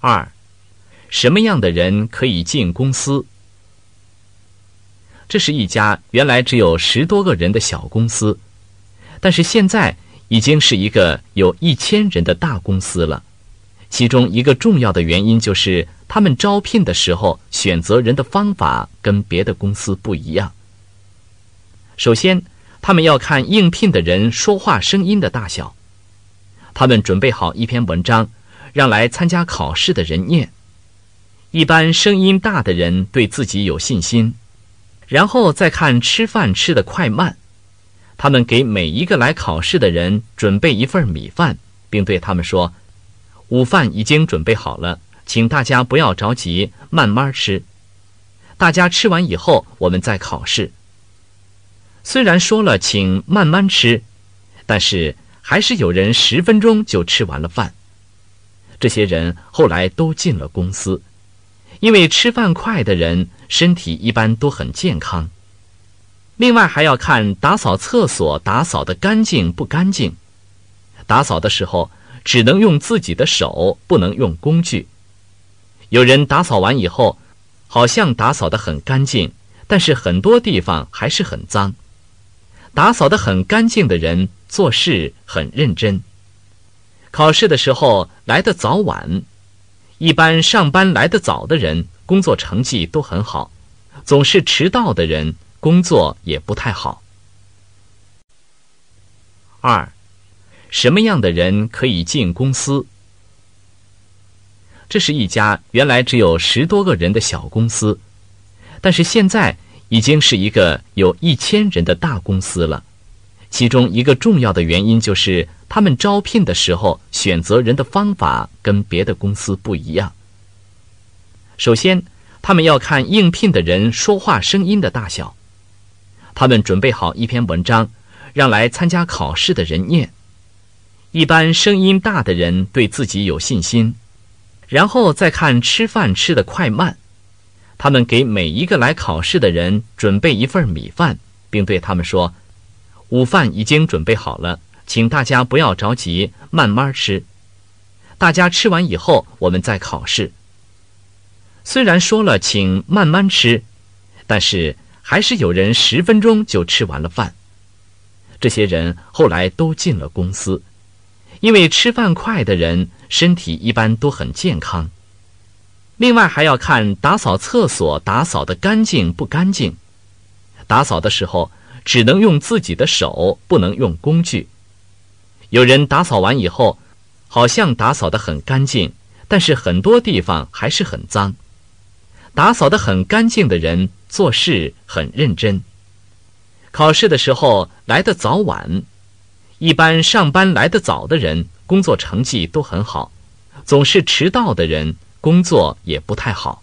二，什么样的人可以进公司？这是一家原来只有十多个人的小公司，但是现在已经是一个有一千人的大公司了。其中一个重要的原因就是，他们招聘的时候选择人的方法跟别的公司不一样。首先，他们要看应聘的人说话声音的大小。他们准备好一篇文章，让来参加考试的人念。一般声音大的人对自己有信心，然后再看吃饭吃的快慢。他们给每一个来考试的人准备一份米饭，并对他们说。午饭已经准备好了，请大家不要着急，慢慢吃。大家吃完以后，我们再考试。虽然说了请慢慢吃，但是还是有人十分钟就吃完了饭。这些人后来都进了公司，因为吃饭快的人身体一般都很健康。另外还要看打扫厕所打扫的干净不干净，打扫的时候。只能用自己的手，不能用工具。有人打扫完以后，好像打扫的很干净，但是很多地方还是很脏。打扫的很干净的人做事很认真。考试的时候来的早晚，一般上班来的早的人工作成绩都很好，总是迟到的人工作也不太好。二。什么样的人可以进公司？这是一家原来只有十多个人的小公司，但是现在已经是一个有一千人的大公司了。其中一个重要的原因就是，他们招聘的时候选择人的方法跟别的公司不一样。首先，他们要看应聘的人说话声音的大小。他们准备好一篇文章，让来参加考试的人念。一般声音大的人对自己有信心，然后再看吃饭吃的快慢。他们给每一个来考试的人准备一份米饭，并对他们说：“午饭已经准备好了，请大家不要着急，慢慢吃。大家吃完以后，我们再考试。”虽然说了请慢慢吃，但是还是有人十分钟就吃完了饭。这些人后来都进了公司。因为吃饭快的人身体一般都很健康。另外还要看打扫厕所打扫的干净不干净。打扫的时候只能用自己的手，不能用工具。有人打扫完以后，好像打扫的很干净，但是很多地方还是很脏。打扫的很干净的人做事很认真。考试的时候来的早晚。一般上班来的早的人，工作成绩都很好；总是迟到的人，工作也不太好。